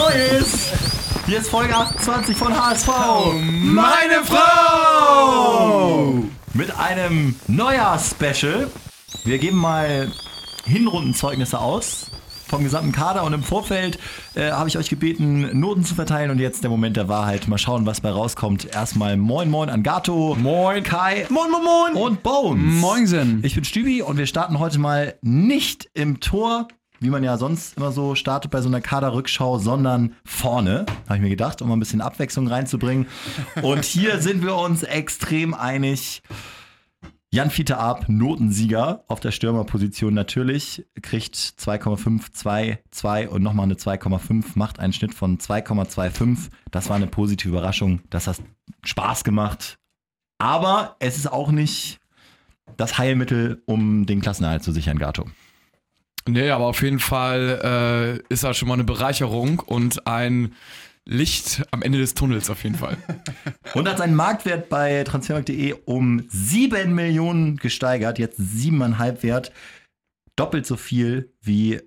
Neues! Hier ist Folge 28 von HSV. Meine Frau! Mit einem Neujahr-Special. Wir geben mal Hinrundenzeugnisse aus vom gesamten Kader und im Vorfeld äh, habe ich euch gebeten, Noten zu verteilen und jetzt der Moment der Wahrheit. Mal schauen, was bei rauskommt. Erstmal Moin Moin an Gato. Moin. Kai. Moin, moin, moin. Und Bones. Moinsen. Ich bin Stübi und wir starten heute mal nicht im Tor, wie man ja sonst immer so startet bei so einer Kaderrückschau, sondern vorne, habe ich mir gedacht, um mal ein bisschen Abwechslung reinzubringen. Und hier sind wir uns extrem einig. Jan Fiete Ab, Notensieger auf der Stürmerposition natürlich, kriegt 2,5, 2, 2 und nochmal eine 2,5, macht einen Schnitt von 2,25. Das war eine positive Überraschung. Das hat Spaß gemacht. Aber es ist auch nicht das Heilmittel, um den Klassenerhalt zu sichern, Gato. Nee, aber auf jeden Fall äh, ist das schon mal eine Bereicherung und ein Licht am Ende des Tunnels auf jeden Fall. Und hat seinen Marktwert bei transfermarkt.de um 7 Millionen gesteigert, jetzt 7,5 wert. Doppelt so viel wie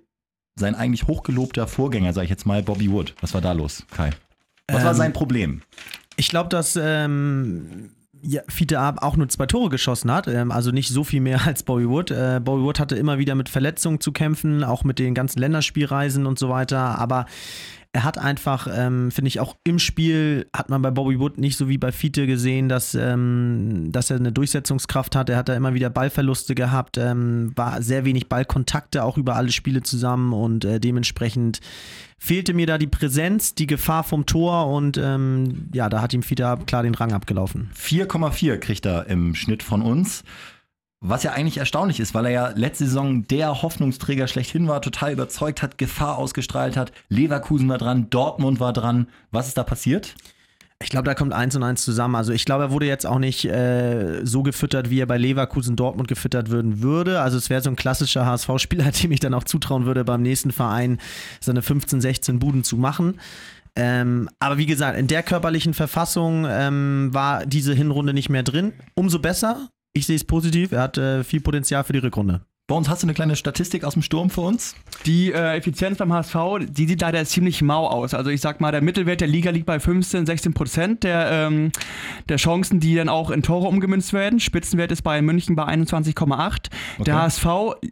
sein eigentlich hochgelobter Vorgänger, sag ich jetzt mal, Bobby Wood. Was war da los, Kai? Was war Ähm, sein Problem? Ich glaube, dass ähm, ja, Fiete Ab auch nur zwei Tore geschossen hat, ähm, also nicht so viel mehr als Bobby Wood. Äh, Bobby Wood hatte immer wieder mit Verletzungen zu kämpfen, auch mit den ganzen Länderspielreisen und so weiter, aber er hat einfach, ähm, finde ich, auch im Spiel hat man bei Bobby Wood nicht so wie bei Fiete gesehen, dass, ähm, dass er eine Durchsetzungskraft hat. Er hat da immer wieder Ballverluste gehabt, ähm, war sehr wenig Ballkontakte auch über alle Spiele zusammen und äh, dementsprechend fehlte mir da die Präsenz, die Gefahr vom Tor und ähm, ja, da hat ihm Fiete klar den Rang abgelaufen. 4,4 kriegt er im Schnitt von uns. Was ja eigentlich erstaunlich ist, weil er ja letzte Saison der Hoffnungsträger schlechthin war, total überzeugt hat, Gefahr ausgestrahlt hat. Leverkusen war dran, Dortmund war dran. Was ist da passiert? Ich glaube, da kommt eins und eins zusammen. Also ich glaube, er wurde jetzt auch nicht äh, so gefüttert, wie er bei Leverkusen Dortmund gefüttert würden würde. Also es wäre so ein klassischer HSV-Spieler, dem ich dann auch zutrauen würde, beim nächsten Verein seine 15, 16 Buden zu machen. Ähm, aber wie gesagt, in der körperlichen Verfassung ähm, war diese Hinrunde nicht mehr drin. Umso besser. Ich sehe es positiv. Er hat äh, viel Potenzial für die Rückrunde. Bei uns hast du eine kleine Statistik aus dem Sturm für uns? Die äh, Effizienz beim HSV, die sieht leider ziemlich mau aus. Also ich sag mal, der Mittelwert der Liga liegt bei 15, 16 Prozent der, ähm, der Chancen, die dann auch in Tore umgemünzt werden. Spitzenwert ist bei München bei 21,8. Der HSV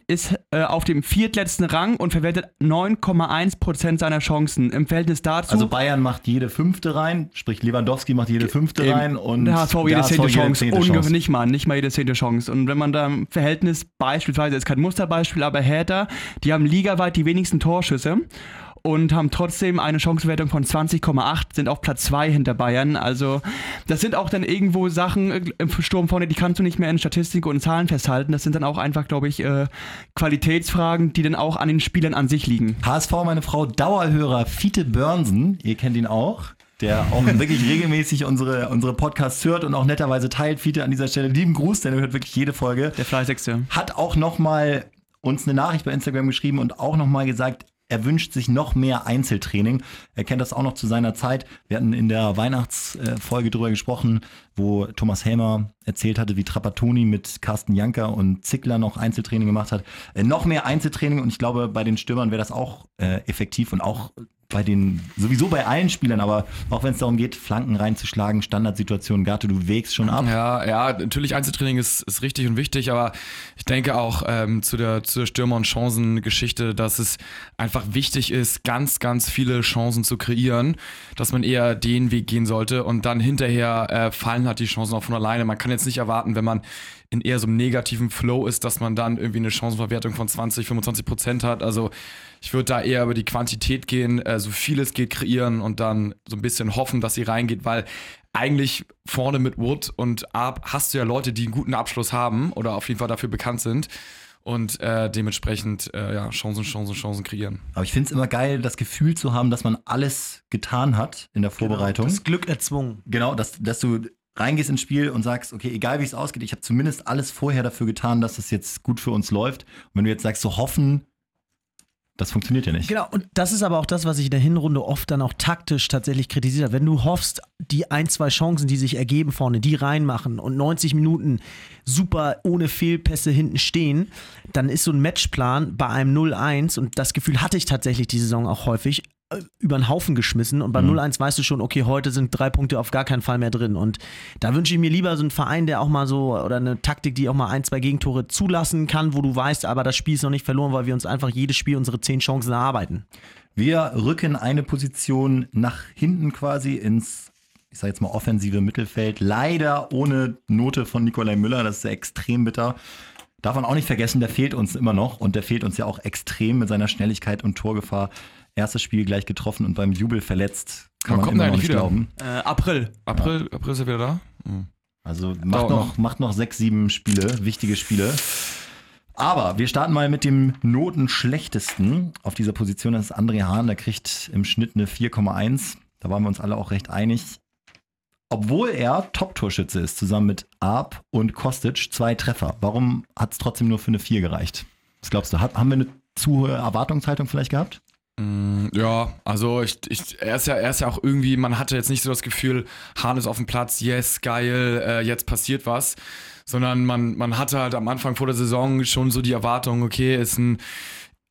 ist äh, auf dem viertletzten Rang und verwertet 9,1 Prozent seiner Chancen. Im Verhältnis dazu Also Bayern macht jede fünfte rein, sprich Lewandowski macht jede fünfte rein und der HSV jede der zehnte HSV Chance. zehnte Ungefähr nicht mal, nicht mal jede zehnte Chance. Und wenn man da im Verhältnis beispielsweise, ist kein Musterbeispiel, aber Hertha, die haben ligaweit die wenigsten Torschüsse und haben trotzdem eine Chancenwertung von 20,8, sind auf Platz 2 hinter Bayern. Also das sind auch dann irgendwo Sachen äh, im Sturm vorne, die kannst du nicht mehr in Statistik und Zahlen festhalten. Das sind dann auch einfach, glaube ich, äh, Qualitätsfragen, die dann auch an den Spielern an sich liegen. HSV, meine Frau, Dauerhörer Fiete Börnsen, ihr kennt ihn auch, der auch wirklich regelmäßig unsere, unsere Podcasts hört und auch netterweise teilt. Fiete an dieser Stelle, lieben Gruß, denn er hört wirklich jede Folge. Der fleißigste. Hat auch nochmal uns eine Nachricht bei Instagram geschrieben und auch nochmal gesagt, er wünscht sich noch mehr Einzeltraining. Er kennt das auch noch zu seiner Zeit. Wir hatten in der Weihnachtsfolge drüber gesprochen, wo Thomas Helmer erzählt hatte, wie Trapattoni mit Carsten Janker und Zickler noch Einzeltraining gemacht hat. Äh, noch mehr Einzeltraining und ich glaube, bei den Stürmern wäre das auch äh, effektiv und auch bei den, sowieso bei allen Spielern, aber auch wenn es darum geht, Flanken reinzuschlagen, Standardsituationen, Gato, du wägst schon ab. Ja, ja, natürlich Einzeltraining ist, ist richtig und wichtig, aber ich denke auch ähm, zu der, zu der Stürmer- und Chancengeschichte, dass es einfach wichtig ist, ganz, ganz viele Chancen zu kreieren, dass man eher den Weg gehen sollte und dann hinterher äh, fallen halt die Chancen auch von alleine. Man kann jetzt nicht erwarten, wenn man in eher so einem negativen Flow ist, dass man dann irgendwie eine Chancenverwertung von 20, 25 Prozent hat. Also ich würde da eher über die Quantität gehen, äh, so viel es geht kreieren und dann so ein bisschen hoffen, dass sie reingeht, weil eigentlich vorne mit Wood und Ab hast du ja Leute, die einen guten Abschluss haben oder auf jeden Fall dafür bekannt sind und äh, dementsprechend äh, ja, Chancen, Chancen, Chancen kreieren. Aber ich finde es immer geil, das Gefühl zu haben, dass man alles getan hat in der Vorbereitung. Das Glück erzwungen. Genau, dass, dass du reingehst ins Spiel und sagst, okay, egal wie es ausgeht, ich habe zumindest alles vorher dafür getan, dass es jetzt gut für uns läuft. Und wenn du jetzt sagst, so hoffen, das funktioniert ja nicht. Genau, und das ist aber auch das, was ich in der Hinrunde oft dann auch taktisch tatsächlich kritisiert habe. Wenn du hoffst, die ein, zwei Chancen, die sich ergeben vorne, die reinmachen und 90 Minuten super ohne Fehlpässe hinten stehen, dann ist so ein Matchplan bei einem 0-1 und das Gefühl hatte ich tatsächlich die Saison auch häufig, über den Haufen geschmissen und beim Mhm. 0-1 weißt du schon, okay, heute sind drei Punkte auf gar keinen Fall mehr drin. Und da wünsche ich mir lieber so einen Verein, der auch mal so, oder eine Taktik, die auch mal ein, zwei Gegentore zulassen kann, wo du weißt, aber das Spiel ist noch nicht verloren, weil wir uns einfach jedes Spiel unsere zehn Chancen erarbeiten. Wir rücken eine Position nach hinten quasi ins, ich sage jetzt mal, offensive Mittelfeld. Leider ohne Note von Nikolai Müller, das ist ja extrem bitter. Darf man auch nicht vergessen, der fehlt uns immer noch und der fehlt uns ja auch extrem mit seiner Schnelligkeit und Torgefahr. Erstes Spiel gleich getroffen und beim Jubel verletzt. Kann Wann man immer noch nicht wieder? glauben. Äh, April. April, April ist er wieder da? Hm. Also macht noch, noch. macht noch sechs, sieben Spiele, wichtige Spiele. Aber wir starten mal mit dem Notenschlechtesten auf dieser Position. Das ist André Hahn, der kriegt im Schnitt eine 4,1. Da waren wir uns alle auch recht einig. Obwohl er Top-Torschütze ist, zusammen mit Arp und Kostic, zwei Treffer. Warum hat es trotzdem nur für eine 4 gereicht? Was glaubst du? Hat, haben wir eine zu hohe Erwartungshaltung vielleicht gehabt? Mm, Ja, also ich, ich, er, ist ja, er ist ja auch irgendwie, man hatte jetzt nicht so das Gefühl, Hahn ist auf dem Platz, yes, geil, äh, jetzt passiert was, sondern man, man hatte halt am Anfang vor der Saison schon so die Erwartung, okay, ist ein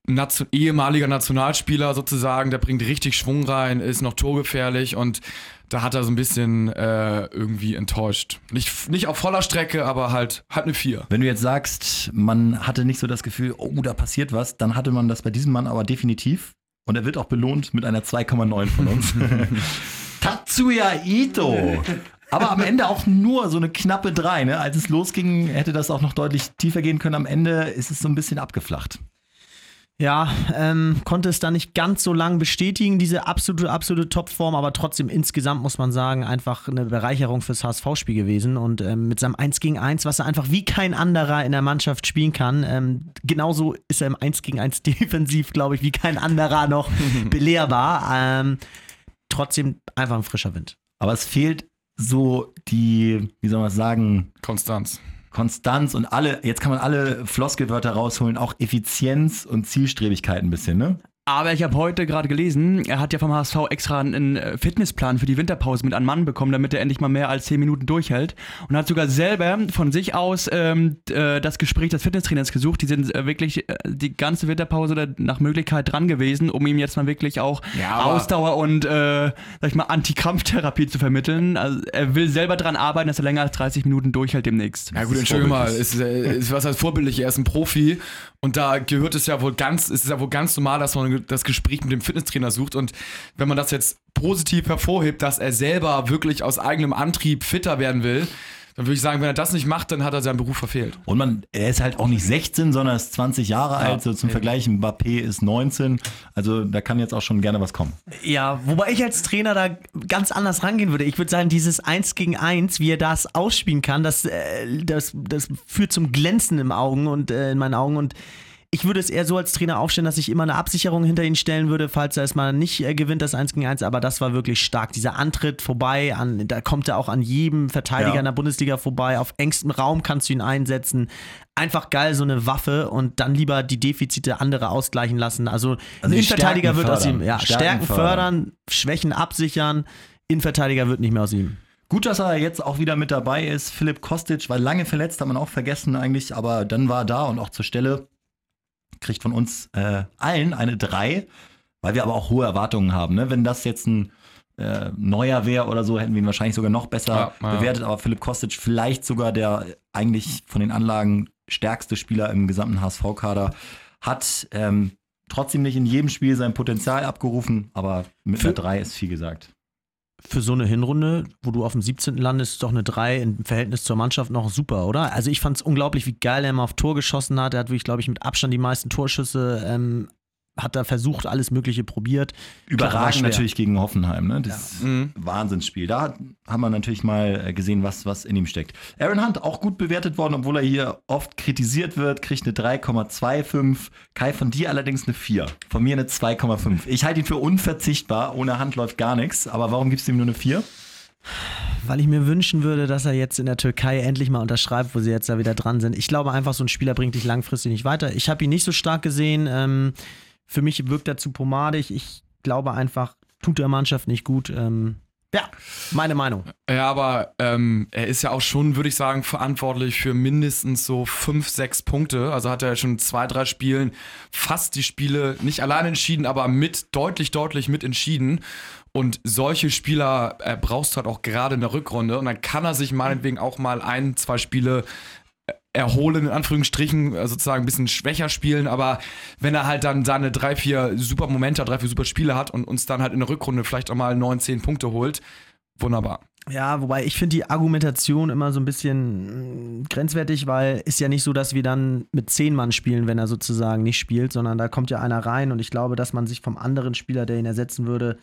Nation ehemaliger Nationalspieler sozusagen, der bringt richtig Schwung rein, ist noch torgefährlich und da hat er so ein bisschen äh, irgendwie enttäuscht. Nicht, nicht auf voller Strecke, aber halt, halt eine 4. Wenn du jetzt sagst, man hatte nicht so das Gefühl, oh, da passiert was, dann hatte man das bei diesem Mann aber definitiv. Und er wird auch belohnt mit einer 2,9 von uns. Tatsuya Ito. Aber am Ende auch nur so eine knappe 3. Ne? Als es losging, hätte das auch noch deutlich tiefer gehen können. Am Ende ist es so ein bisschen abgeflacht. Ja, ähm, konnte es dann nicht ganz so lang bestätigen, diese absolute, absolute Topform, aber trotzdem insgesamt muss man sagen, einfach eine Bereicherung fürs HSV-Spiel gewesen und ähm, mit seinem 1 gegen 1, was er einfach wie kein anderer in der Mannschaft spielen kann, ähm, genauso ist er im 1 gegen 1 defensiv, glaube ich, wie kein anderer noch belehrbar. Ähm, trotzdem einfach ein frischer Wind. Aber es fehlt so die, wie soll man das sagen, Konstanz. Konstanz und alle, jetzt kann man alle Floskelwörter rausholen, auch Effizienz und Zielstrebigkeit ein bisschen, ne? Aber ich habe heute gerade gelesen, er hat ja vom HSV extra einen äh, Fitnessplan für die Winterpause mit einem Mann bekommen, damit er endlich mal mehr als 10 Minuten durchhält. Und hat sogar selber von sich aus ähm, äh, das Gespräch des Fitnesstrainers gesucht. Die sind äh, wirklich die ganze Winterpause nach Möglichkeit dran gewesen, um ihm jetzt mal wirklich auch Ja, Ausdauer und, äh, sag ich mal, Antikrampftherapie zu vermitteln. Also er will selber dran arbeiten, dass er länger als 30 Minuten durchhält demnächst. Ja gut, entschuldige mal, ist, ist was als vorbildlich, er ist ein Profi und da gehört es ja wohl ganz, es ist ja wohl ganz normal, dass man das Gespräch mit dem Fitnesstrainer sucht und wenn man das jetzt positiv hervorhebt, dass er selber wirklich aus eigenem Antrieb fitter werden will, dann würde ich sagen, wenn er das nicht macht, dann hat er seinen Beruf verfehlt. Und man, er ist halt auch nicht 16, sondern ist 20 Jahre alt. So zum Vergleich, Mbappé ist 19. Also da kann jetzt auch schon gerne was kommen. Ja, wobei ich als Trainer da ganz anders rangehen würde. Ich würde sagen, dieses 1 gegen 1, wie er das ausspielen kann, das, äh, das, das führt zum Glänzen im Augen und äh, in meinen Augen und ich würde es eher so als Trainer aufstellen, dass ich immer eine Absicherung hinter ihn stellen würde, falls er es mal nicht äh, gewinnt, das 1 gegen 1. Aber das war wirklich stark. Dieser Antritt vorbei, an, da kommt er auch an jedem Verteidiger Ja. in der Bundesliga vorbei. Auf engstem Raum kannst du ihn einsetzen. Einfach geil, so eine Waffe und dann lieber die Defizite andere ausgleichen lassen. Also, Also ein Innenverteidiger wird aus ihm, ja, Stärken Stärken, fördern. fördern, Schwächen absichern. Innenverteidiger wird nicht mehr aus ihm. Gut, dass er jetzt auch wieder mit dabei ist. Philipp Kostic war lange verletzt, hat man auch vergessen eigentlich, aber dann war er da und auch zur Stelle. Kriegt von uns äh, allen eine 3, weil wir aber auch hohe Erwartungen haben. Ne? Wenn das jetzt ein äh, neuer wäre oder so, hätten wir ihn wahrscheinlich sogar noch besser Ja, ja. bewertet. Aber Philipp Kostic vielleicht sogar der eigentlich von den Anlagen stärkste Spieler im gesamten HSV-Kader hat ähm, trotzdem nicht in jedem Spiel sein Potenzial abgerufen, aber mit Für- einer 3 ist viel gesagt. Für so eine Hinrunde, wo du auf dem 17. landest, doch eine 3 im Verhältnis zur Mannschaft noch super, oder? Also ich fand es unglaublich, wie geil er immer auf Tor geschossen hat. Er hat wirklich, glaube ich, mit Abstand die meisten Torschüsse, ähm, hat da versucht, alles Mögliche probiert. Überragend schwer. natürlich gegen Hoffenheim, ne? Das ist ein Wahnsinnsspiel. Da hat- haben wir natürlich mal äh, gesehen, was, was in ihm steckt. Aaron Hunt auch gut bewertet worden, obwohl er hier oft kritisiert wird, kriegt eine 3,25. Kai, von dir allerdings eine 4. Von mir eine 2,5. Ich halte ihn für unverzichtbar. Ohne Hand läuft gar nichts. Aber warum gibst du ihm nur eine 4? Weil ich mir wünschen würde, dass er jetzt in der Türkei endlich mal unterschreibt, wo sie jetzt da wieder dran sind. Ich glaube einfach, so ein Spieler bringt dich langfristig nicht weiter. Ich habe ihn nicht so stark gesehen. Ähm, für mich wirkt er zu pomadig. Ich glaube einfach, tut der Mannschaft nicht gut. Ähm, Ja, meine Meinung. Ja, aber ähm, er ist ja auch schon, würde ich sagen, verantwortlich für mindestens so fünf, sechs Punkte. Also hat er schon zwei, drei Spielen fast die Spiele nicht allein entschieden, aber mit deutlich, deutlich mit entschieden. Und solche Spieler äh, brauchst du halt auch gerade in der Rückrunde. Und dann kann er sich meinetwegen auch mal ein, zwei Spiele erholen, in Anführungsstrichen, äh, sozusagen ein bisschen schwächer spielen, aber wenn er halt dann seine drei, vier super Momente, drei, vier super Spiele hat und uns dann halt in der Rückrunde vielleicht auch mal neun, zehn Punkte holt, wunderbar. Ja, wobei ich finde die Argumentation immer so ein bisschen mm, grenzwertig, weil ist ja nicht so, dass wir dann mit zehn Mann spielen, wenn er sozusagen nicht spielt, sondern da kommt ja einer rein und ich glaube, dass man sich vom anderen Spieler, der ihn ersetzen würde,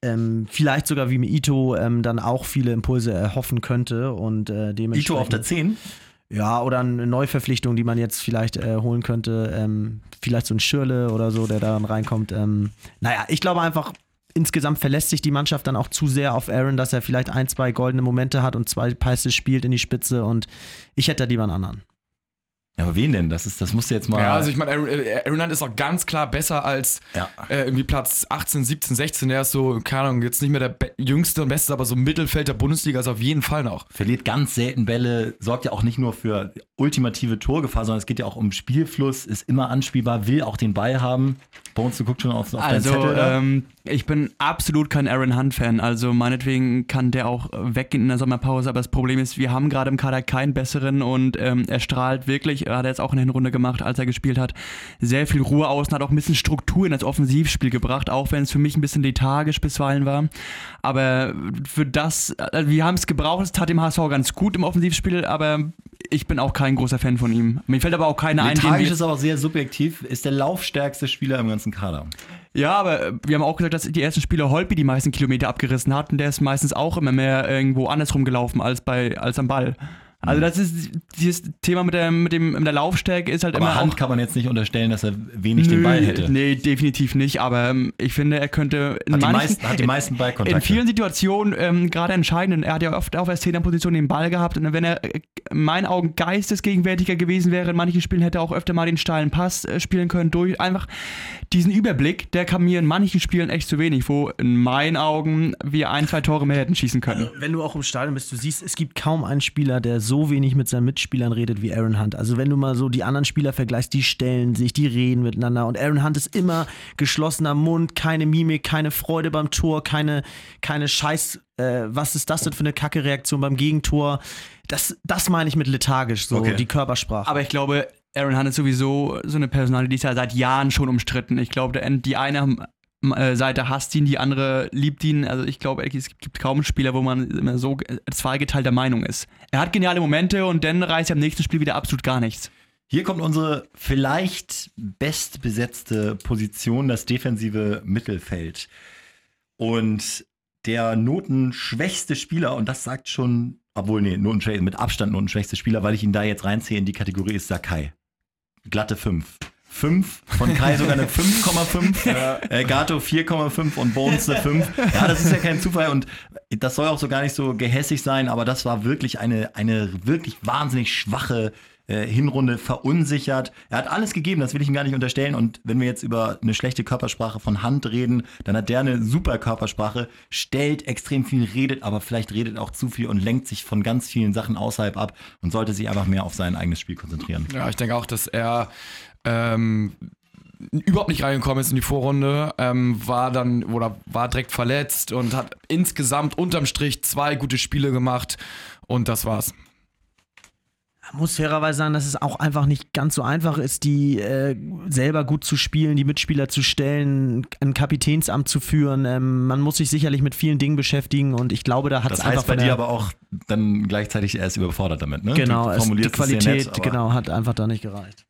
ähm, vielleicht sogar wie mit Ito ähm, dann auch viele Impulse erhoffen könnte und äh, dementsprechend. Ito auf der 10? Ja, oder eine Neuverpflichtung, die man jetzt vielleicht äh, holen könnte. Ähm, vielleicht so ein Schirle oder so, der da dann reinkommt. Ähm, naja, ich glaube einfach, insgesamt verlässt sich die Mannschaft dann auch zu sehr auf Aaron, dass er vielleicht ein, zwei goldene Momente hat und zwei Pässe spielt in die Spitze und ich hätte da lieber einen anderen. Ja, aber wen denn? Das, ist, das musst du jetzt mal. Ja, also ich meine, Aaron, äh, Hunt ist auch ganz klar besser als Ja. äh, irgendwie Platz 18, 17, 16. Der ist so, keine Ahnung, jetzt nicht mehr der be- jüngste und beste, aber so Mittelfeld der Bundesliga ist auf jeden Fall noch. verliert ganz selten Bälle, sorgt ja auch nicht nur für ultimative Torgefahr, sondern es geht ja auch um Spielfluss, ist immer anspielbar, will auch den Ball haben. Bones, du guckst schon auf, auf Also, deinen Zettel. ähm, ich bin absolut kein Aaron Hunt-Fan. Also, meinetwegen kann der auch weggehen in der Sommerpause. Aber das Problem ist, wir haben gerade im Kader keinen besseren und ähm, er strahlt wirklich, hat er jetzt auch in der Hinrunde gemacht, als er gespielt hat, sehr viel Ruhe aus und hat auch ein bisschen Struktur in das Offensivspiel gebracht, auch wenn es für mich ein bisschen lethargisch bisweilen war. Aber für das, also wir haben es gebraucht, es tat dem HSV ganz gut im Offensivspiel, aber ich bin auch kein großer Fan von ihm. Mir fällt aber auch keiner ein, Lethargisch ist aber sehr subjektiv, ist der laufstärkste Spieler im ganzen Kader. Ja, aber wir haben auch gesagt, dass die ersten Spiele Holpi die meisten Kilometer abgerissen hat und der ist meistens auch immer mehr irgendwo andersrum gelaufen als bei als am Ball. Also das ist dieses Thema mit der mit dem mit der Laufstärke ist halt Aber immer Hand auch, kann man jetzt nicht unterstellen, dass er wenig den Ball hätte. Nee, definitiv nicht, aber ähm, ich finde, er könnte in Hat, die manchen- meisten, hat die meisten Ballkontakte. in vielen Situationen ähm, gerade entscheidend. Er hat ja oft auf der Zehnerposition den Ball gehabt und wenn er äh, in meinen Augen geistesgegenwärtiger gewesen wäre, in manchen Spielen hätte er auch öfter mal den steilen Pass äh, spielen können. Durch einfach diesen Überblick, der kam mir in manchen Spielen echt zu wenig, wo in meinen Augen wir ein, zwei Tore mehr hätten schießen können. Wenn du auch im Stadion bist, du siehst, es gibt kaum einen Spieler, der so wenig mit seinen Mitspielern redet wie Aaron Hunt. Also wenn du mal so die anderen Spieler vergleichst, die stellen sich, die reden miteinander und Aaron Hunt ist immer geschlossener Mund, keine Mimik, keine Freude beim Tor, keine, keine Scheiß, äh, was ist das denn für eine Kacke-Reaktion beim Gegentor? Das, das meine ich mit lethargisch, so Okay. die Körpersprache. Aber ich glaube, Aaron Hunt ist sowieso so eine Personalie, die ist ja seit Jahren schon umstritten. Ich glaube, die eine Seite hasst ihn, die andere liebt ihn. Also ich glaube, es gibt kaum Spieler, wo man immer so äh, zweigeteilter Meinung ist. Er hat geniale Momente und dann reißt er im nächsten Spiel wieder absolut gar nichts. Hier kommt unsere vielleicht bestbesetzte Position, das defensive Mittelfeld. Und der notenschwächste Spieler, und das sagt schon, obwohl, nee, notenschwächste, mit Abstand notenschwächste Spieler, weil ich ihn da jetzt reinziehe in die Kategorie, ist Sakai. Glatte 5. 5, von Kai sogar eine 5,5, äh, Gato 4,5 und Bones eine 5. Ja, das ist ja kein Zufall und das soll auch so gar nicht so gehässig sein, aber das war wirklich eine, eine wirklich wahnsinnig schwache äh, Hinrunde verunsichert. Er hat alles gegeben, das will ich ihm gar nicht unterstellen. Und wenn wir jetzt über eine schlechte Körpersprache von Hand reden, dann hat der eine super Körpersprache, stellt extrem viel, redet, aber vielleicht redet auch zu viel und lenkt sich von ganz vielen Sachen außerhalb ab und sollte sich einfach mehr auf sein eigenes Spiel konzentrieren. Ja, ich denke auch, dass er ähm, überhaupt nicht reingekommen ist in die Vorrunde, ähm, war dann oder war direkt verletzt und hat insgesamt unterm Strich zwei gute Spiele gemacht und das war's. Man muss fairerweise sagen, dass es auch einfach nicht ganz so einfach ist, die äh, selber gut zu spielen, die Mitspieler zu stellen, ein Kapitänsamt zu führen. Ähm, man muss sich sicherlich mit vielen Dingen beschäftigen und ich glaube, da hat es Das einfach heißt bei dir aber auch dann gleichzeitig, er ist überfordert damit, ne? genau, du es, die sehr Qualität nett, genau hat einfach da nicht gereicht.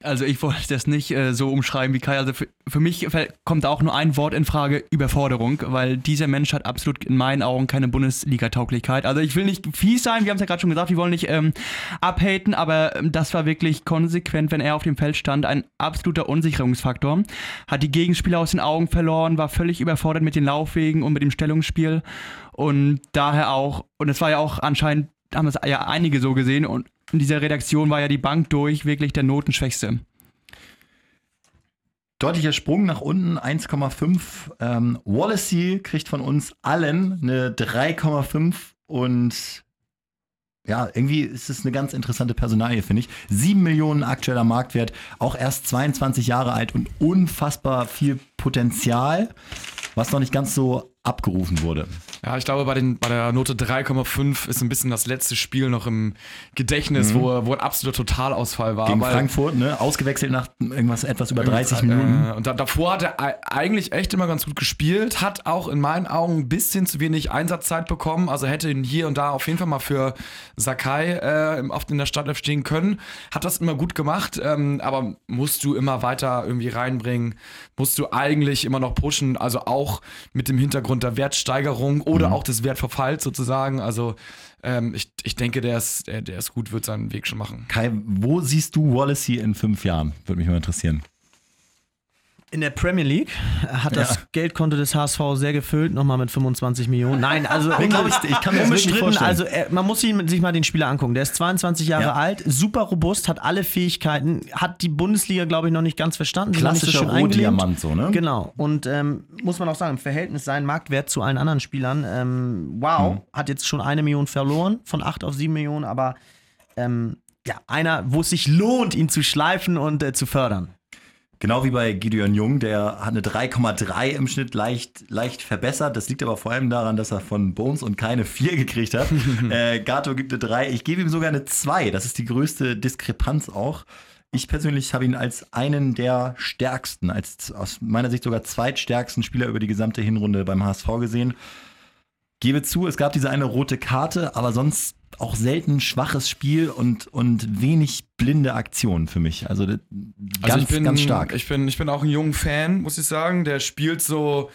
Also ich wollte das nicht äh, so umschreiben wie Kai. Also für, für mich kommt auch nur ein Wort in Frage, Überforderung, weil dieser Mensch hat absolut in meinen Augen keine Bundesliga-Tauglichkeit. Also ich will nicht fies sein, wir haben es ja gerade schon gesagt, wir wollen nicht ähm, abhaten, aber ähm, das war wirklich konsequent, wenn er auf dem Feld stand, ein absoluter Unsicherungsfaktor. Hat die Gegenspieler aus den Augen verloren, war völlig überfordert mit den Laufwegen und mit dem Stellungsspiel und daher auch, und es war ja auch anscheinend, haben es ja einige so gesehen und in dieser Redaktion war ja die Bank durch wirklich der Notenschwächste. Deutlicher Sprung nach unten, 1,5. Ähm, Wallacey kriegt von uns allen eine 3,5 und ja, irgendwie ist es eine ganz interessante Personalie, finde ich. 7 Millionen aktueller Marktwert, auch erst 22 Jahre alt und unfassbar viel Potenzial, was noch nicht ganz so abgerufen wurde. Ja, ich glaube, bei, den, bei der Note 3,5 ist ein bisschen das letzte Spiel noch im Gedächtnis, Mhm. wo, wo ein absoluter Totalausfall war. Gegen Frankfurt, ne? Ausgewechselt nach irgendwas etwas über 30 Minuten. Äh, und da, davor hat er ei- eigentlich echt immer ganz gut gespielt, hat auch in meinen Augen ein bisschen zu wenig Einsatzzeit bekommen, also hätte ihn hier und da auf jeden Fall mal für Sakai äh, oft in der Startelf stehen können. Hat das immer gut gemacht, ähm, aber musst du immer weiter irgendwie reinbringen, musst du eigentlich immer noch pushen, also auch mit dem Hintergrund der Wertsteigerung oder auch des Wertverfalls sozusagen. Also ähm, ich, ich denke, der ist, der, der ist gut, wird seinen Weg schon machen. Kai, wo siehst du Wallacey in fünf Jahren? Würde mich mal interessieren. In der Premier League hat das Ja. Geldkonto des HSV sehr gefüllt, nochmal mit 25 Millionen. Nein, also ich, ich kann mir unbestritten. Also er, man muss ihn, sich mal den Spieler angucken. Der ist 22 Jahre Ja. alt, super robust, hat alle Fähigkeiten, hat die Bundesliga, glaube ich, noch nicht ganz verstanden. Klassischer so. Rohdiamant, so, ne? Genau. Und ähm, muss man auch sagen, im Verhältnis sein Marktwert zu allen anderen Spielern, ähm, wow, Mhm. hat jetzt schon eine Million verloren, von 8 auf 7 Millionen, aber ähm, ja, einer, wo es sich lohnt, ihn zu schleifen und äh, zu fördern. Genau wie bei Gideon Jung, der hat eine 3,3 im Schnitt leicht, leicht verbessert. Das liegt aber vor allem daran, dass er von Bones und keine 4 gekriegt hat. äh, Gato gibt eine 3. Ich gebe ihm sogar eine 2. Das ist die größte Diskrepanz auch. Ich persönlich habe ihn als einen der stärksten, als aus meiner Sicht sogar zweitstärksten Spieler über die gesamte Hinrunde beim HSV gesehen. Gebe zu, es gab diese eine rote Karte, aber sonst auch selten schwaches Spiel und, und wenig blinde Aktionen für mich. Also ganz, Also ich bin, ganz stark. Ich bin, ich bin auch ein junger Fan, muss ich sagen. Der spielt so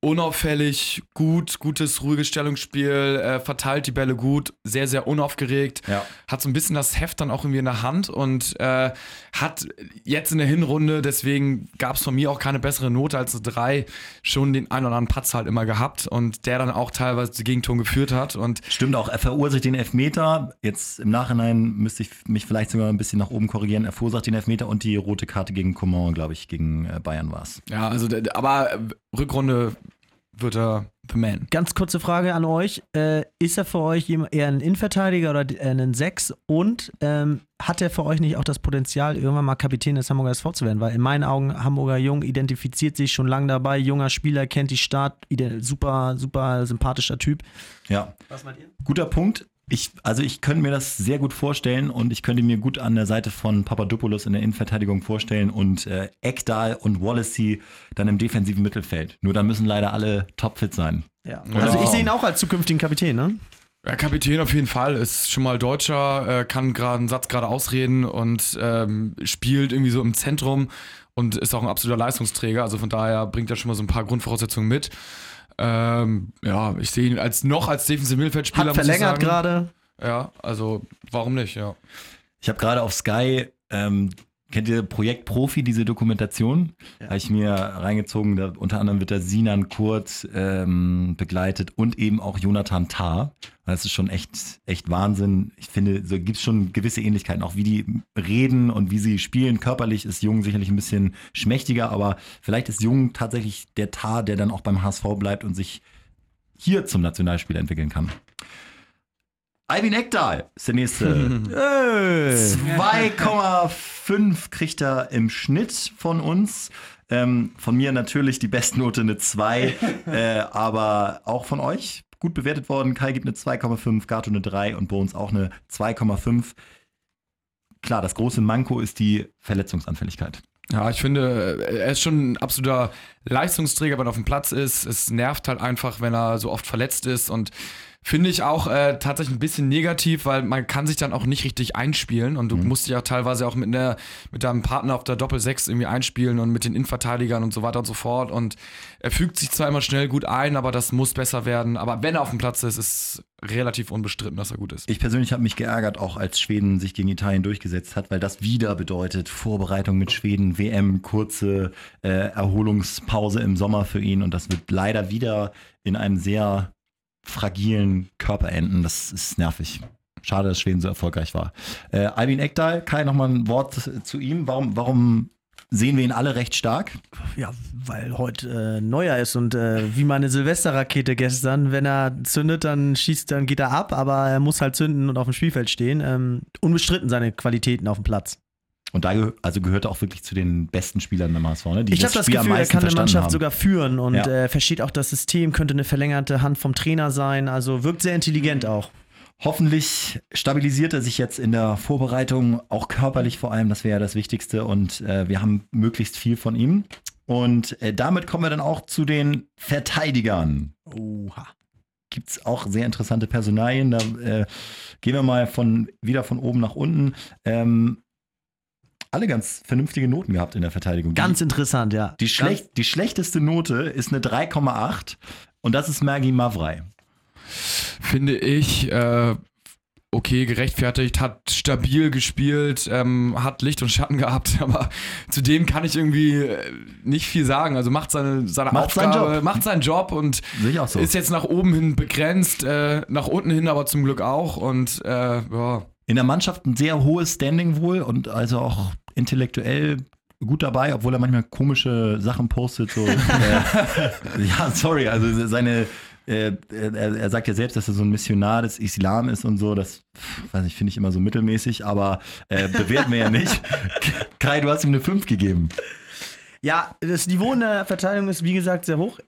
unauffällig, gut, gutes, ruhiges Stellungsspiel, äh, verteilt die Bälle gut, sehr, sehr unaufgeregt. Ja. Hat so ein bisschen das Heft dann auch irgendwie in der Hand und äh, hat jetzt in der Hinrunde, deswegen gab es von mir auch keine bessere Note als eine 3, schon den einen oder anderen Patz halt immer gehabt und der dann auch teilweise zu Gegentoren geführt hat. Und Stimmt auch, er verursacht den Elfmeter. Jetzt im Nachhinein müsste ich mich vielleicht sogar ein bisschen nach oben korrigieren. Er verursacht den Elfmeter und die rote Karte gegen Coman, glaube ich, gegen äh, Bayern war es. ja, also, aber äh, Rückrunde wird er the man. Ganz kurze Frage an euch. Äh, ist er für euch eher ein Innenverteidiger oder eher ein Sechs? Und ähm, hat er für euch nicht auch das Potenzial, irgendwann mal Kapitän des Hamburger SV zu werden? Weil in meinen Augen, Hamburger Jung identifiziert sich schon lange dabei, junger Spieler, kennt die Stadt, super, super sympathischer Typ. Ja, Was meint ihr? guter Punkt. Ich, also ich könnte mir das sehr gut vorstellen und ich könnte mir gut an der Seite von Papadopoulos in der Innenverteidigung vorstellen und äh, Ekdal und Wallacey dann im defensiven Mittelfeld. Nur dann müssen leider alle topfit sein. Ja. Ja. Also ich sehe ihn auch als zukünftigen Kapitän, ne? Ja, Kapitän auf jeden Fall, ist schon mal Deutscher, äh, kann gerade einen Satz gerade ausreden und ähm, spielt irgendwie so im Zentrum und ist auch ein absoluter Leistungsträger. Also von daher bringt er schon mal so ein paar Grundvoraussetzungen mit. Ähm, ja, ich sehe ihn als noch als defensive Mittelfeldspieler. Hat verlängert gerade. Ja, also warum nicht, ja. Ich habe gerade auf Sky, ähm, kennt ihr Projekt Profi, diese Dokumentation? Ja. Habe ich mir reingezogen. Da, unter anderem wird da Sinan Kurt ähm, begleitet und eben auch Jonathan Tah. Das ist schon echt, echt Wahnsinn. Ich finde, so gibt es schon gewisse Ähnlichkeiten, auch wie die reden und wie sie spielen. Körperlich ist Jung sicherlich ein bisschen schmächtiger, aber vielleicht ist Jung tatsächlich der Tah, der dann auch beim HSV bleibt und sich hier zum Nationalspieler entwickeln kann. Albin Ekdal ist der nächste. Äh. 2,5 kriegt er im Schnitt von uns. Ähm, von mir natürlich die Bestnote eine 2, äh, aber auch von euch gut bewertet worden. Kai gibt eine 2,5, Gato eine 3 und Bones auch eine 2,5. Klar, das große Manko ist die Verletzungsanfälligkeit. Ja, ich finde, er ist schon ein absoluter Leistungsträger, wenn er auf dem Platz ist. Es nervt halt einfach, wenn er so oft verletzt ist und finde ich auch äh, tatsächlich ein bisschen negativ, weil man kann sich dann auch nicht richtig einspielen und du musst dich auch teilweise auch mit, einer, mit deinem Partner auf der Doppel-6 irgendwie einspielen und mit den Innenverteidigern und so weiter und so fort und er fügt sich zwar immer schnell gut ein, aber das muss besser werden, aber wenn er auf dem Platz ist, ist relativ unbestritten, dass er gut ist. Ich persönlich habe mich geärgert, auch als Schweden sich gegen Italien durchgesetzt hat, weil das wieder bedeutet Vorbereitung mit Schweden, WM, kurze äh, Erholungspause im Sommer für ihn und das wird leider wieder in einem sehr fragilen Körper enden. Das ist nervig. Schade, dass Schweden so erfolgreich war. Äh, Albin Ekdal, Kai, nochmal ein Wort zu ihm. Warum, warum sehen wir ihn alle recht stark. Ja, weil heute äh, Neuer ist und äh, wie meine Silvesterrakete gestern, wenn er zündet, dann schießt, dann geht er ab, aber er muss halt zünden und auf dem Spielfeld stehen. Ähm, unbestritten seine Qualitäten auf dem Platz. Und da geh also gehört er auch wirklich zu den besten Spielern der HSV, ne? die ich habe das Gefühl, er kann eine Mannschaft haben. sogar führen und Ja. äh, versteht auch das System, könnte eine verlängerte Hand vom Trainer sein. Also wirkt sehr intelligent auch. Hoffentlich stabilisiert er sich jetzt in der Vorbereitung, auch körperlich vor allem, das wäre ja das Wichtigste und äh, wir haben möglichst viel von ihm. Und äh, damit kommen wir dann auch zu den Verteidigern. Oha. Gibt es auch sehr interessante Personalien. Da äh, gehen wir mal von, wieder von oben nach unten. Ähm, alle ganz vernünftige Noten gehabt in der Verteidigung. Ganz interessant, ja. die, die, schlecht, die schlechteste Note ist eine 3,8 und das ist Mergi Mavrei. finde ich, äh, okay, gerechtfertigt, hat stabil gespielt, ähm, hat Licht und Schatten gehabt, aber zu dem kann ich irgendwie äh, nicht viel sagen. Also macht seine, seine Macht seinen Aufgabe, Job. macht seinen Job und so. ist jetzt nach oben hin begrenzt, äh, nach unten hin aber zum Glück auch und äh, ja. In der Mannschaft ein sehr hohes Standing wohl und also auch intellektuell gut dabei, obwohl er manchmal komische Sachen postet. So, äh, ja, sorry, also seine, äh, er, er sagt ja selbst, dass er so ein Missionar des Islam ist und so. Das weiß ich, finde ich immer so mittelmäßig, aber äh, bewerten wir ja nicht. Kai, du hast ihm eine 5 gegeben. Ja, das Niveau in der Verteidigung ist wie gesagt sehr hoch.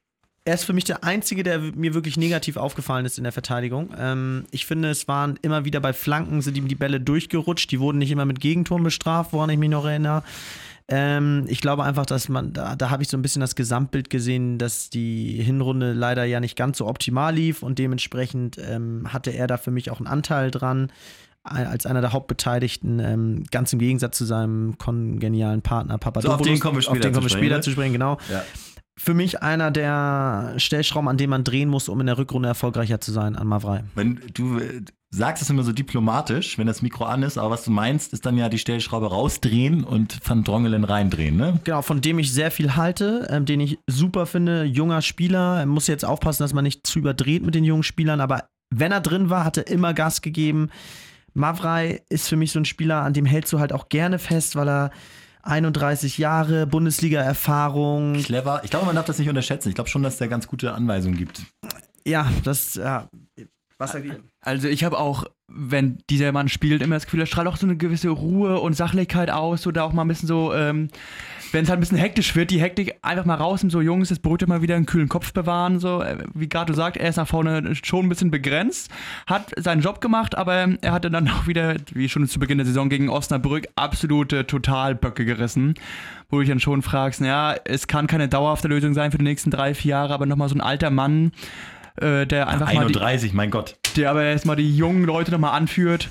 Er ist für mich der Einzige, der mir wirklich negativ aufgefallen ist in der Verteidigung. Ähm, ich finde, es waren immer wieder bei Flanken, sind ihm die Bälle durchgerutscht. Die wurden nicht immer mit Gegentoren bestraft, woran ich mich noch erinnere. Ähm, ich glaube einfach, dass man, da, da habe ich so ein bisschen das Gesamtbild gesehen, dass die Hinrunde leider ja nicht ganz so optimal lief und dementsprechend ähm, hatte er da für mich auch einen Anteil dran als einer der Hauptbeteiligten, ähm, ganz im Gegensatz zu seinem kongenialen Partner Papadopoulos. auf den kommen wir Auf später den kommen wir zu später sprechen, ne? zu sprechen, genau. Ja. Für mich einer der Stellschrauben, an dem man drehen muss, um in der Rückrunde erfolgreicher zu sein, an Mavrei. Wenn du äh, sagst es immer so diplomatisch, wenn das Mikro an ist, aber was du meinst, ist dann ja die Stellschraube rausdrehen und Van Drongelen reindrehen, ne? Genau, von dem ich sehr viel halte, ähm, den ich super finde. Junger Spieler, muss jetzt aufpassen, dass man nicht zu überdreht mit den jungen Spielern, aber wenn er drin war, hat er immer Gas gegeben. Mavrei ist für mich so ein Spieler, an dem hältst du halt auch gerne fest, weil er 31 Jahre, Bundesliga-Erfahrung. Clever. Ich glaube, man darf das nicht unterschätzen. Ich glaube schon, dass der ganz gute Anweisungen gibt. Ja, das, ja. Was ihr? Also ich habe auch, wenn dieser Mann spielt, immer das Gefühl, er strahlt auch so eine gewisse Ruhe und Sachlichkeit aus oder auch mal ein bisschen so, ähm, wenn es halt ein bisschen hektisch wird, die Hektik einfach mal raus und so, Jungs, das beruhigt mal wieder einen kühlen Kopf bewahren, so, äh, wie gerade du sagst, er ist nach vorne schon ein bisschen begrenzt, hat seinen Job gemacht, aber er hatte dann auch wieder, wie schon zu Beginn der Saison gegen Osnabrück, absolute Totalböcke gerissen, wo du dich dann schon fragst, naja, es kann keine dauerhafte Lösung sein für die nächsten drei, vier Jahre, aber nochmal so ein alter Mann, äh, der einfach mal die, 31, mein Gott. Der aber erstmal die jungen Leute nochmal anführt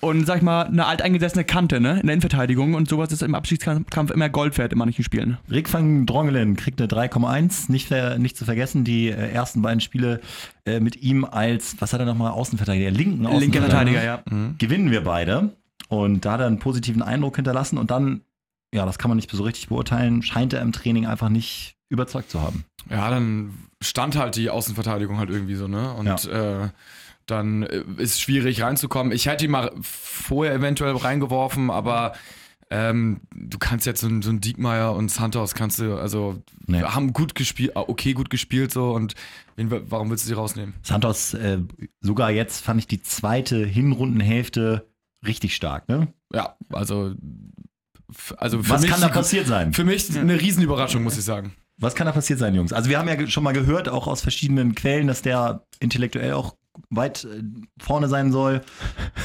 und, sag ich mal, eine alteingesessene Kante ne, in der Innenverteidigung und sowas ist im Abschiedskampf immer Gold wert in manchen Spielen. Rick van Drongelen kriegt eine 3,1. Nicht, ver- nicht zu vergessen, die äh, ersten beiden Spiele äh, mit ihm als, was hat er nochmal, Außenverteidiger, linken Linker Außenverteidiger. Verteidiger, ja. Gewinnen wir beide. Und da hat er einen positiven Eindruck hinterlassen und dann, ja, das kann man nicht so richtig beurteilen, scheint er im Training einfach nicht überzeugt zu haben. Ja, dann stand halt die Außenverteidigung halt irgendwie so, ne? Und äh, dann äh, ist schwierig reinzukommen. Ich hätte ihn mal vorher eventuell reingeworfen, aber ähm, du kannst jetzt so, ein- so ein Diekmeyer und Santos kannst du, also Nee. haben gut gespielt, ah, okay, gut gespielt so und wen, warum willst du sie rausnehmen? Santos, äh, sogar jetzt fand ich die zweite Hinrundenhälfte richtig stark, ne? Ja, also, also für Was mich, kann da passiert sein? Für mich eine Riesenüberraschung, muss ich sagen. Was kann da passiert sein, Jungs? Also wir haben ja schon mal gehört, auch aus verschiedenen Quellen, dass der intellektuell auch weit äh, vorne sein soll.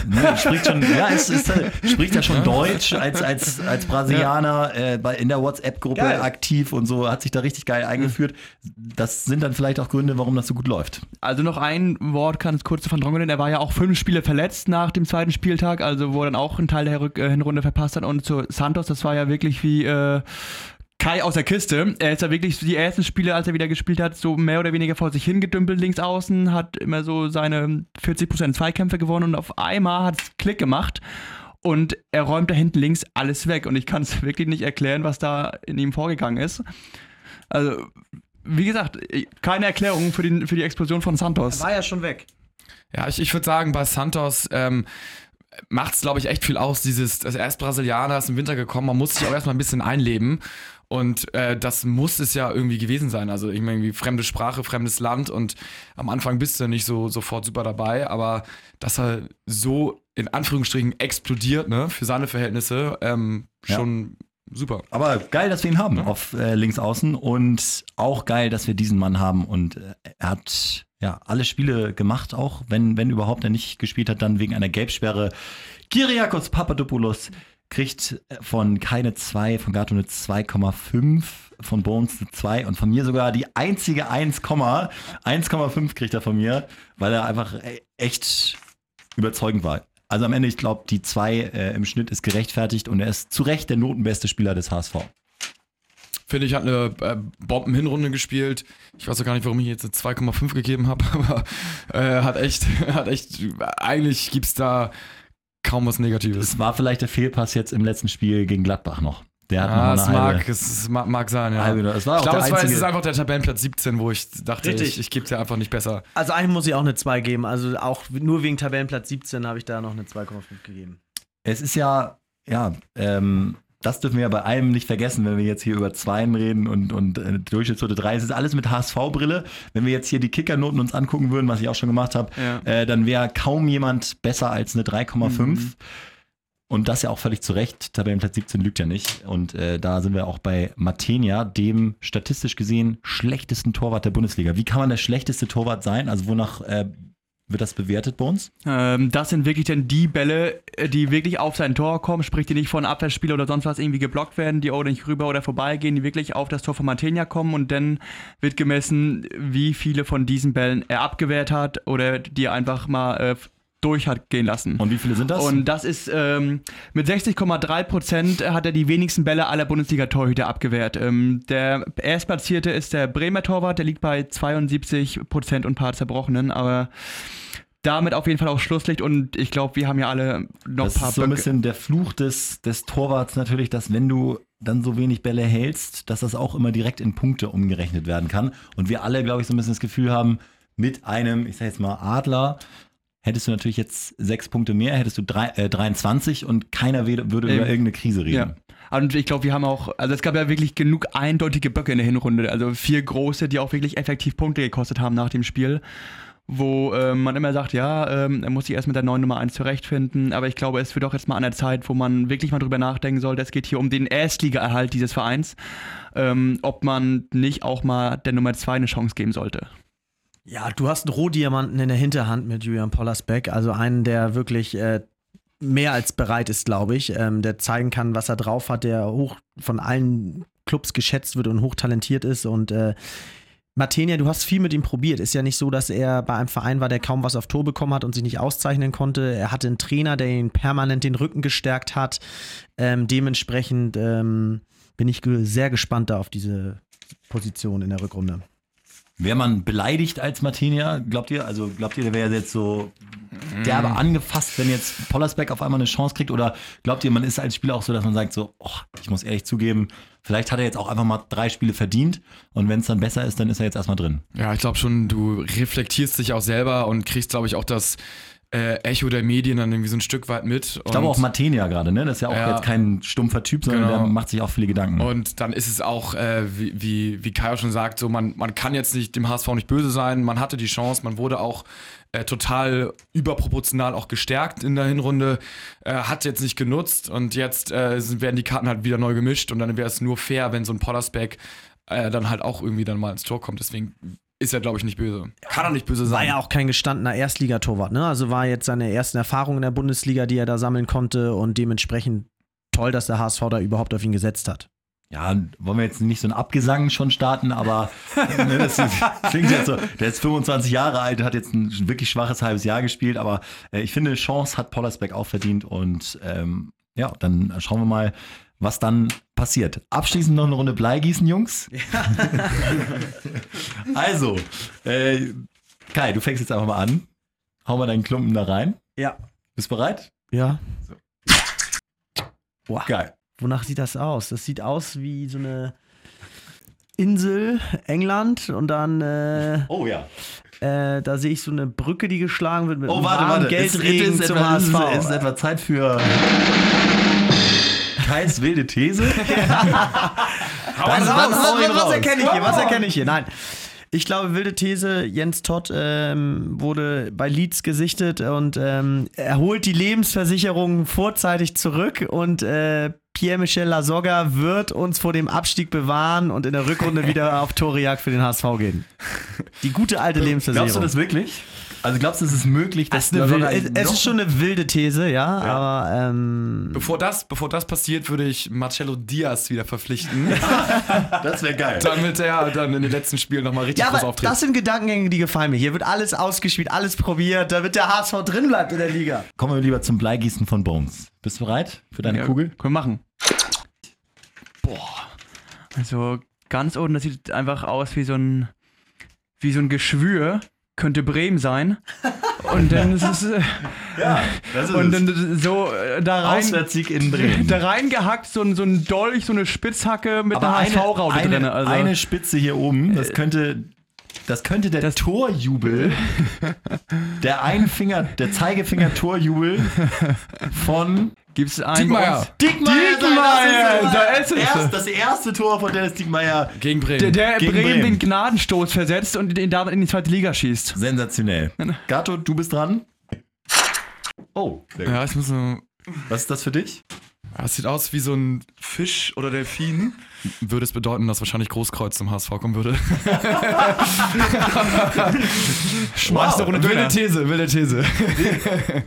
Ne, spricht schon, ja, ist, ist, äh, spricht ja schon Deutsch als, als, als Brasilianer äh, bei, in der WhatsApp-Gruppe aktiv und so, hat sich da richtig geil eingeführt. Das sind dann vielleicht auch Gründe, warum das so gut läuft. Also noch ein Wort ganz kurz zu Van Drongelen. Er war ja auch fünf Spiele verletzt nach dem zweiten Spieltag, also wo er dann auch einen Teil der äh, Hinrunde verpasst hat. Und zu Santos, das war ja wirklich wie äh, Kai aus der Kiste. Er ist ja wirklich die ersten Spiele, als er wieder gespielt hat, so mehr oder weniger vor sich hingedümpelt links außen, hat immer so seine 40% Zweikämpfe gewonnen und auf einmal hat es Klick gemacht. Und er räumt da hinten links alles weg. Und ich kann es wirklich nicht erklären, was da in ihm vorgegangen ist. Also, wie gesagt, keine Erklärung für die, für die Explosion von Santos. War ja schon weg. Ja, ich, ich würde sagen, bei Santos, ähm, macht es, glaube ich, echt viel aus. Dieses, also er ist Brasilianer, ist im Winter gekommen, man muss sich auch erstmal ein bisschen einleben. Und äh, das muss es ja irgendwie gewesen sein. Also ich meine, fremde Sprache, fremdes Land und am Anfang bist du nicht so sofort super dabei, aber dass er so in Anführungsstrichen explodiert, ne, für seine Verhältnisse, ähm, Ja. schon super. Aber geil, dass wir ihn haben auf äh, links außen und auch geil, dass wir diesen Mann haben und äh, er hat ja alle Spiele gemacht, auch wenn wenn überhaupt er nicht gespielt hat, dann wegen einer Gelbsperre. Kyriakos Papadopoulos kriegt äh, von keine 2, von Gato eine 2,5, von Bones eine 2 und von mir sogar die einzige 1, 1,5 kriegt er von mir, weil er einfach äh, echt überzeugend war. Also am Ende, ich glaube, die 2 äh, im Schnitt ist gerechtfertigt und er ist zu Recht der notenbeste Spieler des HSV. Finde ich, hat eine äh, Bombenhinrunde gespielt. Ich weiß auch gar nicht, warum ich jetzt eine 2,5 gegeben habe, aber äh, hat echt, hat echt, eigentlich gibt es da kaum was Negatives. Es war vielleicht der Fehlpass jetzt im letzten Spiel gegen Gladbach noch. Der hat Ja, noch es mag, halbe, es, mag, mag sein, ja. halbe es war auch ich glaube, der es, war- es ist einfach der Tabellenplatz 17, wo ich dachte, Richtig. ich, ich gebe es ja einfach nicht besser. Also eigentlich muss ich auch eine 2 geben. Also auch nur wegen Tabellenplatz 17 habe ich da noch eine 2,5 gegeben. Es ist ja, ja, ähm, das dürfen wir ja bei allem nicht vergessen, wenn wir jetzt hier über Zweien reden und, und äh, Durchschnittsnote 3. Es ist alles mit HSV-Brille. Wenn wir jetzt hier die Kickernoten uns angucken würden, was ich auch schon gemacht habe, Ja. äh, dann wäre kaum jemand besser als eine 3,5. Mhm. Und das ja auch völlig zu Recht. Tabellenplatz 17 lügt ja nicht. Und äh, da sind wir auch bei Matenia, dem statistisch gesehen schlechtesten Torwart der Bundesliga. Wie kann man der schlechteste Torwart sein? Also wonach äh, wird das bewertet bei uns? Ähm, das sind wirklich dann die Bälle, äh, die wirklich auf sein Tor kommen, sprich die nicht von Abwehrspieler oder sonst was irgendwie geblockt werden, die oder nicht rüber oder vorbeigehen, die wirklich auf das Tor von Martenia kommen und dann wird gemessen, wie viele von diesen Bällen er abgewehrt hat oder die einfach mal äh, durch hat gehen lassen. Und wie viele sind das? Und das ist ähm, mit 60,3 Prozent hat er die wenigsten Bälle aller Bundesliga-Torhüter abgewehrt. Ähm, der Erstplatzierte ist der Bremer Torwart, der liegt bei 72 Prozent und ein paar zerbrochenen, aber damit auf jeden Fall auch Schlusslicht und ich glaube, wir haben ja alle noch das ein paar ist so ein Böcke- bisschen der Fluch des, des Torwarts natürlich, dass wenn du dann so wenig Bälle hältst, dass das auch immer direkt in Punkte umgerechnet werden kann. Und wir alle, glaube ich, so ein bisschen das Gefühl haben, mit einem, ich sage jetzt mal Adler, hättest du natürlich jetzt sechs Punkte mehr, hättest du drei, äh, 23 und keiner würde, über irgendeine Krise reden. Ja. Und ich glaube, wir haben auch, also es gab ja wirklich genug eindeutige Böcke in der Hinrunde, also vier große, die auch wirklich effektiv Punkte gekostet haben nach dem Spiel, wo ähm, man immer sagt, ja, ähm, er muss sich erst mit der neuen Nummer 1 zurechtfinden, aber ich glaube, es wird auch jetzt mal an der Zeit, wo man wirklich mal drüber nachdenken sollte, es geht hier um den Erstliga-Erhalt dieses Vereins, ähm, ob man nicht auch mal der Nummer 2 eine Chance geben sollte. Ja, du hast einen Rohdiamanten in der Hinterhand mit Julian Pollersbeck, also einen, der wirklich äh, mehr als bereit ist, glaube ich, ähm, der zeigen kann, was er drauf hat, der hoch von allen Clubs geschätzt wird und hochtalentiert ist und äh, Matenia, du hast viel mit ihm probiert. Ist ja nicht so, dass er bei einem Verein war, der kaum was auf Tor bekommen hat und sich nicht auszeichnen konnte. Er hatte einen Trainer, der ihn permanent den Rücken gestärkt hat. Ähm, dementsprechend ähm, bin ich sehr gespannt da auf diese Position in der Rückrunde. Wäre man beleidigt als Martinia, glaubt ihr? Also glaubt ihr, der wäre jetzt so derbe angefasst, wenn jetzt Pollersbeck auf einmal eine Chance kriegt? Oder glaubt ihr, man ist als Spieler auch so, dass man sagt so, oh, ich muss ehrlich zugeben, vielleicht hat er jetzt auch einfach mal drei Spiele verdient und wenn es dann besser ist, dann ist er jetzt erstmal drin. Ja, ich glaube schon, du reflektierst dich auch selber und kriegst, glaube ich, auch das äh, Echo der Medien dann irgendwie so ein Stück weit mit. Ich glaube auch Martinia gerade, ne? Das ist ja auch Ja. jetzt kein stumpfer Typ, sondern Genau. der macht sich auch viele Gedanken. Und dann ist es auch, äh, wie, wie, wie Kai auch schon sagt, so man, man kann jetzt nicht dem HSV nicht böse sein. Man hatte die Chance, man wurde auch äh, total überproportional auch gestärkt in der Hinrunde, äh, hat jetzt nicht genutzt und jetzt äh, sind, werden die Karten halt wieder neu gemischt und dann wäre es nur fair, wenn so ein Pollersbeck äh, dann halt auch irgendwie dann mal ins Tor kommt. Deswegen ist er, glaube ich, nicht böse. Kann er nicht böse War sein. ja auch kein gestandener Erstligatorwart, ne? Also war jetzt seine ersten Erfahrungen in der Bundesliga, die er da sammeln konnte und dementsprechend toll, dass der HSV da überhaupt auf ihn gesetzt hat. Ja, wollen wir jetzt nicht so ein Abgesang schon starten, aber ne, das, ist- klingt jetzt so, der ist 25 Jahre alt, hat jetzt ein wirklich schwaches halbes Jahr gespielt, aber äh, ich finde, Chance hat Pollersbeck auch verdient und ähm, ja, dann schauen wir mal, was dann passiert. Abschließend noch eine Runde Bleigießen, Jungs. also, äh, Kai, du fängst jetzt einfach mal an. Hau mal deinen Klumpen da rein. Ja. Bist bereit? Ja. Boah, Geil. wonach sieht das aus? Das sieht aus wie so eine Insel, England und dann, äh, Oh ja. äh, da sehe ich so eine Brücke, die geschlagen wird mit Oh, einem warte, warte. Geldregen ist, ist, zum etwa, ist, HSV. ist, ist etwa Zeit für Kais wilde These? Was, was, was erkenne ich hier? Was erkenne ich hier? Nein. Ich glaube, wilde These, Jens Todd ähm, wurde bei Leeds gesichtet und ähm, er holt die Lebensversicherung vorzeitig zurück und äh, Pierre-Michel Lasogga wird uns vor dem Abstieg bewahren und in der Rückrunde wieder auf Torejagd für den HSV gehen. Die gute alte Lebensversicherung. Glaubst du das wirklich? Also glaubst du, es ist möglich, dass Das wilde, es, es ist schon eine wilde These, ja, aber ähm, Bevor das, bevor das passiert, würde ich Marcelo Diaz wieder verpflichten, Das wäre geil. damit er dann in den letzten Spielen nochmal richtig ja, groß aber auftritt. das sind Gedankengänge, die gefallen mir. Hier wird alles ausgespielt, alles probiert, damit der HSV drin bleibt in der Liga. Kommen wir lieber zum Bleigießen von Bones. Bist du bereit für deine Ja, Kugel? Können wir machen. Boah. Also ganz unten, das sieht einfach aus wie so ein, wie so ein Geschwür. Könnte Bremen sein. Und dann ist es, äh, Ja, das ist und dann so äh, da rein, Auswärtssieg in Bremen. da reingehackt, so ein, so ein Dolch, so eine Spitzhacke mit Aber einer eine, HSV-Raute eine, drin. Also, eine Spitze hier oben, das könnte, das könnte der Torjubel, der Einfinger, der Zeigefinger-Torjubel von gibt's einen Diekmeyer. Diekmeyer. Diekmeyer, da das, ist es. erst, das erste Tor von Dennis Diekmeyer. Gegen Bremen. der, der Gegen Bremen, Bremen. den Gnadenstoß versetzt und den damit in die zweite Liga schießt. Sensationell. Gato, du bist dran. Oh, sehr gut. ja, ich muss nur. was ist das für dich? Ja, Es sieht aus wie so ein Fisch oder Delfin. Würde es bedeuten, dass wahrscheinlich Großkreuz zum HSV kommen würde. Wow, Wilde Döner. These, wilde These.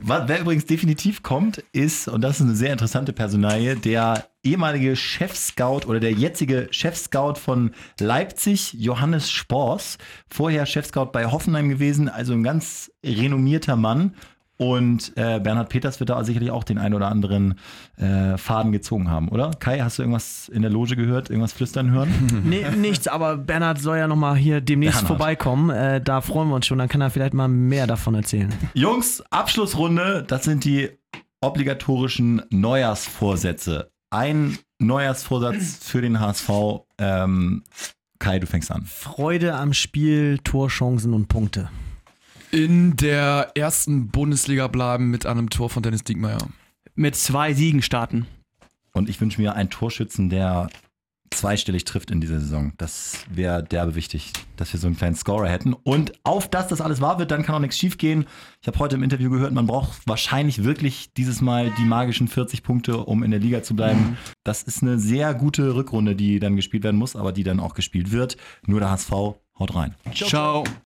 Was, wer übrigens definitiv kommt, ist, und das ist eine sehr interessante Personalie, der ehemalige Chefscout oder der jetzige Chefscout von Leipzig, Johannes Spors. Vorher Chefscout bei Hoffenheim gewesen, also ein ganz renommierter Mann. Und äh, Bernhard Peters wird da sicherlich auch den einen oder anderen äh, Faden gezogen haben, oder? Kai, hast du irgendwas in der Loge gehört, irgendwas flüstern hören? Nee, nichts, aber Bernhard soll ja nochmal hier demnächst Bernhard. vorbeikommen. Äh, da freuen wir uns schon, dann kann er vielleicht mal mehr davon erzählen. Jungs, Abschlussrunde, das sind die obligatorischen Neujahrsvorsätze. Ein Neujahrsvorsatz für den HSV. Ähm, Kai, du fängst an. Freude am Spiel, Torchancen und Punkte. In der ersten Bundesliga bleiben mit einem Tor von Dennis Diekmeyer. Mit zwei Siegen starten. Und ich wünsche mir einen Torschützen, der zweistellig trifft in dieser Saison. Das wäre derbe wichtig, dass wir so einen kleinen Scorer hätten. Und auf das das alles wahr wird, dann kann auch nichts schief gehen. Ich habe heute im Interview gehört, man braucht wahrscheinlich wirklich dieses Mal die magischen 40 Punkte, um in der Liga zu bleiben. Das ist eine sehr gute Rückrunde, die dann gespielt werden muss, aber die dann auch gespielt wird. Nur der HSV haut rein. Ciao.